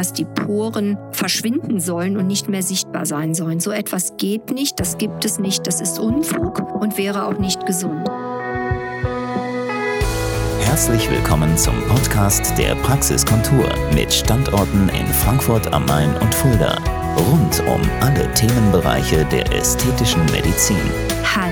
dass die Poren verschwinden sollen und nicht mehr sichtbar sein sollen. So etwas geht nicht, das gibt es nicht, das ist Unfug und wäre auch nicht gesund. Herzlich willkommen zum Podcast der Praxiskontur mit Standorten in Frankfurt am Main und Fulda. Rund um alle Themenbereiche der ästhetischen Medizin. Hallo,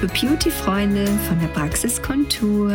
liebe Beauty-Freunde von der Praxiskontur.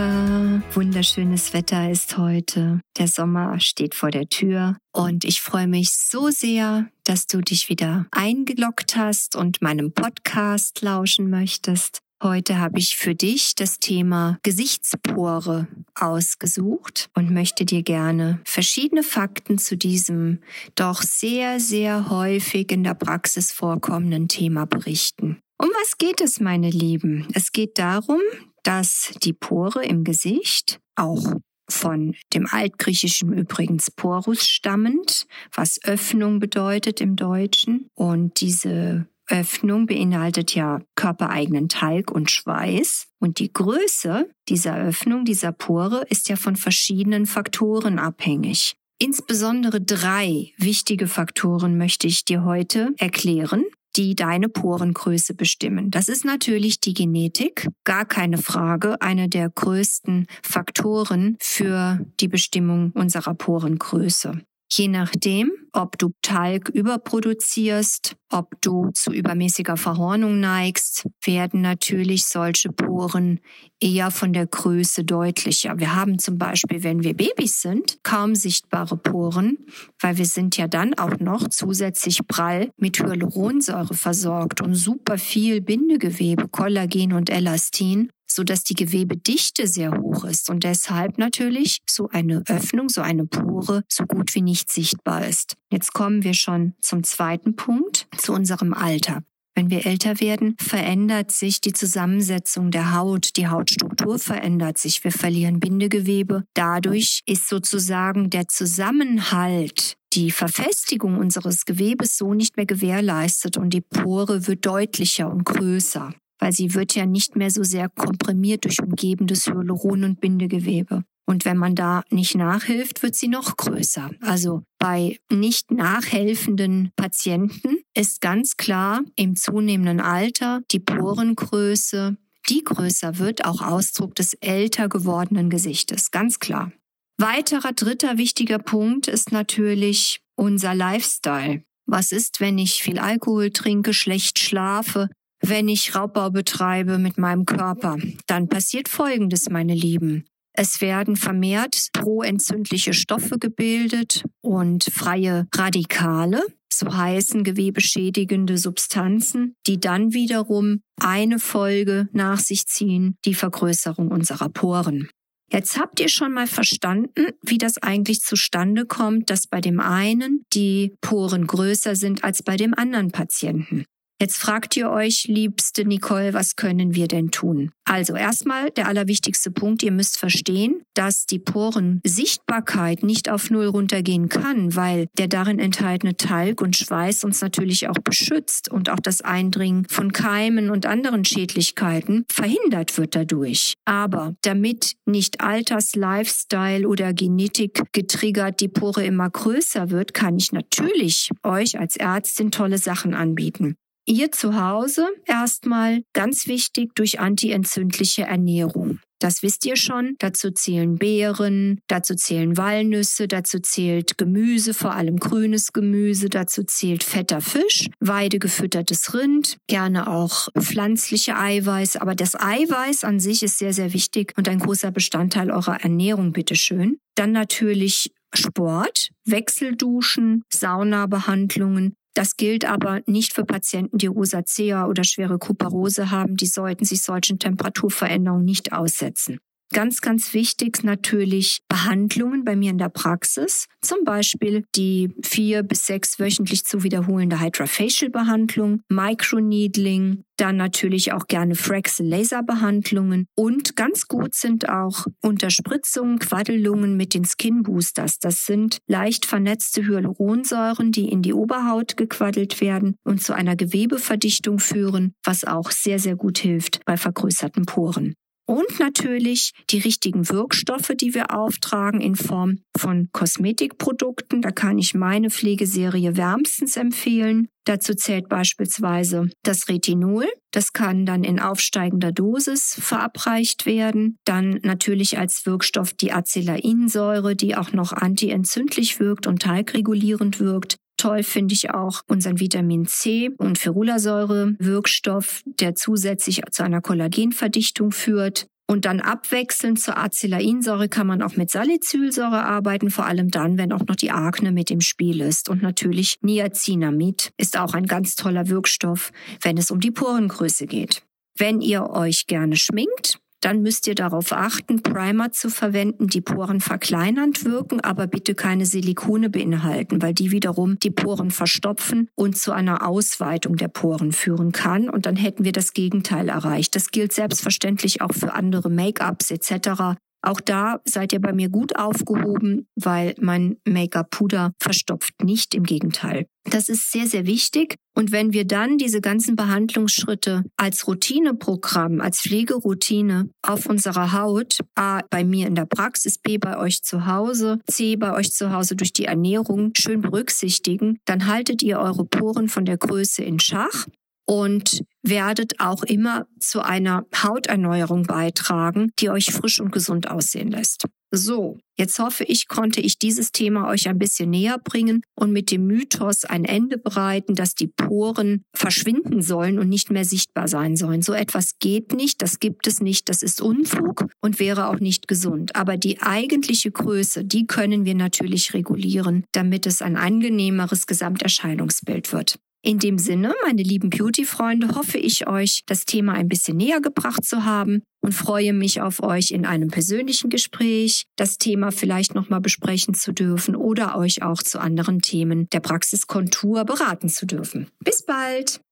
Wunderschönes Wetter ist heute. Der Sommer steht vor der Tür. Und ich freue mich so sehr, dass du dich wieder eingeloggt hast und meinem Podcast lauschen möchtest. Heute habe ich für dich das Thema Gesichtspore ausgesucht und möchte dir gerne verschiedene Fakten zu diesem doch sehr, sehr häufig in der Praxis vorkommenden Thema berichten. Um was geht es, meine Lieben? Es geht darum, dass die Pore im Gesicht auch von dem Altgriechischen übrigens Porus stammend, was Öffnung bedeutet im Deutschen. Und diese Öffnung beinhaltet ja körpereigenen Talg und Schweiß. Und die Größe dieser Öffnung, dieser Pore, ist ja von verschiedenen Faktoren abhängig. Insbesondere drei wichtige Faktoren möchte ich dir heute erklären, die deine Porengröße bestimmen. Das ist natürlich die Genetik, gar keine Frage, eine der größten Faktoren für die Bestimmung unserer Porengröße. Je nachdem, ob du Talg überproduzierst, ob du zu übermäßiger Verhornung neigst, werden natürlich solche Poren eher von der Größe deutlicher. Wir haben zum Beispiel, wenn wir Babys sind, kaum sichtbare Poren, weil wir sind ja dann auch noch zusätzlich prall mit Hyaluronsäure versorgt und super viel Bindegewebe, Kollagen und Elastin so dass die Gewebedichte sehr hoch ist und deshalb natürlich so eine Öffnung, so eine Pore so gut wie nicht sichtbar ist. Jetzt kommen wir schon zum zweiten Punkt, zu unserem Alter. Wenn wir älter werden, verändert sich die Zusammensetzung der Haut, die Hautstruktur verändert sich, wir verlieren Bindegewebe. Dadurch ist sozusagen der Zusammenhalt, die Verfestigung unseres Gewebes so nicht mehr gewährleistet und die Pore wird deutlicher und größer weil sie wird ja nicht mehr so sehr komprimiert durch umgebendes Hyaluron und Bindegewebe. Und wenn man da nicht nachhilft, wird sie noch größer. Also bei nicht nachhelfenden Patienten ist ganz klar im zunehmenden Alter die Porengröße, die größer wird, auch Ausdruck des älter gewordenen Gesichtes. Ganz klar. Weiterer dritter wichtiger Punkt ist natürlich unser Lifestyle. Was ist, wenn ich viel Alkohol trinke, schlecht schlafe, wenn ich Raubbau betreibe mit meinem Körper, dann passiert Folgendes, meine Lieben. Es werden vermehrt proentzündliche Stoffe gebildet und freie Radikale, so heißen gewebeschädigende Substanzen, die dann wiederum eine Folge nach sich ziehen, die Vergrößerung unserer Poren. Jetzt habt ihr schon mal verstanden, wie das eigentlich zustande kommt, dass bei dem einen die Poren größer sind als bei dem anderen Patienten. Jetzt fragt ihr euch, liebste Nicole, was können wir denn tun? Also erstmal der allerwichtigste Punkt, ihr müsst verstehen, dass die Porensichtbarkeit nicht auf Null runtergehen kann, weil der darin enthaltene Talg und Schweiß uns natürlich auch beschützt und auch das Eindringen von Keimen und anderen Schädlichkeiten verhindert wird dadurch. Aber damit nicht Alters, Lifestyle oder Genetik getriggert die Pore immer größer wird, kann ich natürlich euch als Ärztin tolle Sachen anbieten. Ihr zu Hause erstmal ganz wichtig durch antientzündliche Ernährung. Das wisst ihr schon. Dazu zählen Beeren, dazu zählen Walnüsse, dazu zählt Gemüse, vor allem grünes Gemüse, dazu zählt fetter Fisch, weidegefüttertes Rind, gerne auch pflanzliche Eiweiß. Aber das Eiweiß an sich ist sehr, sehr wichtig und ein großer Bestandteil eurer Ernährung, bitteschön. Dann natürlich Sport, Wechselduschen, Saunabehandlungen, das gilt aber nicht für Patienten, die Rosacea oder schwere Kuparose haben. Die sollten sich solchen Temperaturveränderungen nicht aussetzen. Ganz, ganz wichtig natürlich Behandlungen bei mir in der Praxis. Zum Beispiel die vier bis sechs wöchentlich zu wiederholende Hydrofacial-Behandlung, Microneedling, dann natürlich auch gerne Fraxel-Laser-Behandlungen und ganz gut sind auch Unterspritzungen, Quaddellungen mit den Skin Boosters. Das sind leicht vernetzte Hyaluronsäuren, die in die Oberhaut gequaddelt werden und zu einer Gewebeverdichtung führen, was auch sehr, sehr gut hilft bei vergrößerten Poren. Und natürlich die richtigen Wirkstoffe, die wir auftragen in Form von Kosmetikprodukten. Da kann ich meine Pflegeserie wärmstens empfehlen. Dazu zählt beispielsweise das Retinol. Das kann dann in aufsteigender Dosis verabreicht werden. Dann natürlich als Wirkstoff die Acelainsäure, die auch noch antientzündlich wirkt und teigregulierend wirkt. Toll finde ich auch unseren Vitamin C und Ferulasäure Wirkstoff, der zusätzlich zu einer Kollagenverdichtung führt. Und dann abwechselnd zur Acelainsäure kann man auch mit Salicylsäure arbeiten, vor allem dann, wenn auch noch die Akne mit im Spiel ist. Und natürlich Niacinamid ist auch ein ganz toller Wirkstoff, wenn es um die Porengröße geht. Wenn ihr euch gerne schminkt, dann müsst ihr darauf achten, Primer zu verwenden, die Poren verkleinernd wirken, aber bitte keine Silikone beinhalten, weil die wiederum die Poren verstopfen und zu einer Ausweitung der Poren führen kann. Und dann hätten wir das Gegenteil erreicht. Das gilt selbstverständlich auch für andere Make-ups etc. Auch da seid ihr bei mir gut aufgehoben, weil mein Make-up-Puder verstopft nicht, im Gegenteil. Das ist sehr, sehr wichtig. Und wenn wir dann diese ganzen Behandlungsschritte als Routineprogramm, als Pflegeroutine auf unserer Haut, A, bei mir in der Praxis, B, bei euch zu Hause, C, bei euch zu Hause durch die Ernährung schön berücksichtigen, dann haltet ihr eure Poren von der Größe in Schach und werdet auch immer zu einer Hauterneuerung beitragen, die euch frisch und gesund aussehen lässt. So, jetzt hoffe ich, konnte ich dieses Thema euch ein bisschen näher bringen und mit dem Mythos ein Ende bereiten, dass die Poren verschwinden sollen und nicht mehr sichtbar sein sollen. So etwas geht nicht, das gibt es nicht, das ist Unfug und wäre auch nicht gesund. Aber die eigentliche Größe, die können wir natürlich regulieren, damit es ein angenehmeres Gesamterscheinungsbild wird. In dem Sinne, meine lieben Beauty-Freunde, hoffe ich euch das Thema ein bisschen näher gebracht zu haben und freue mich auf euch in einem persönlichen Gespräch, das Thema vielleicht nochmal besprechen zu dürfen oder euch auch zu anderen Themen der Praxiskontur beraten zu dürfen. Bis bald!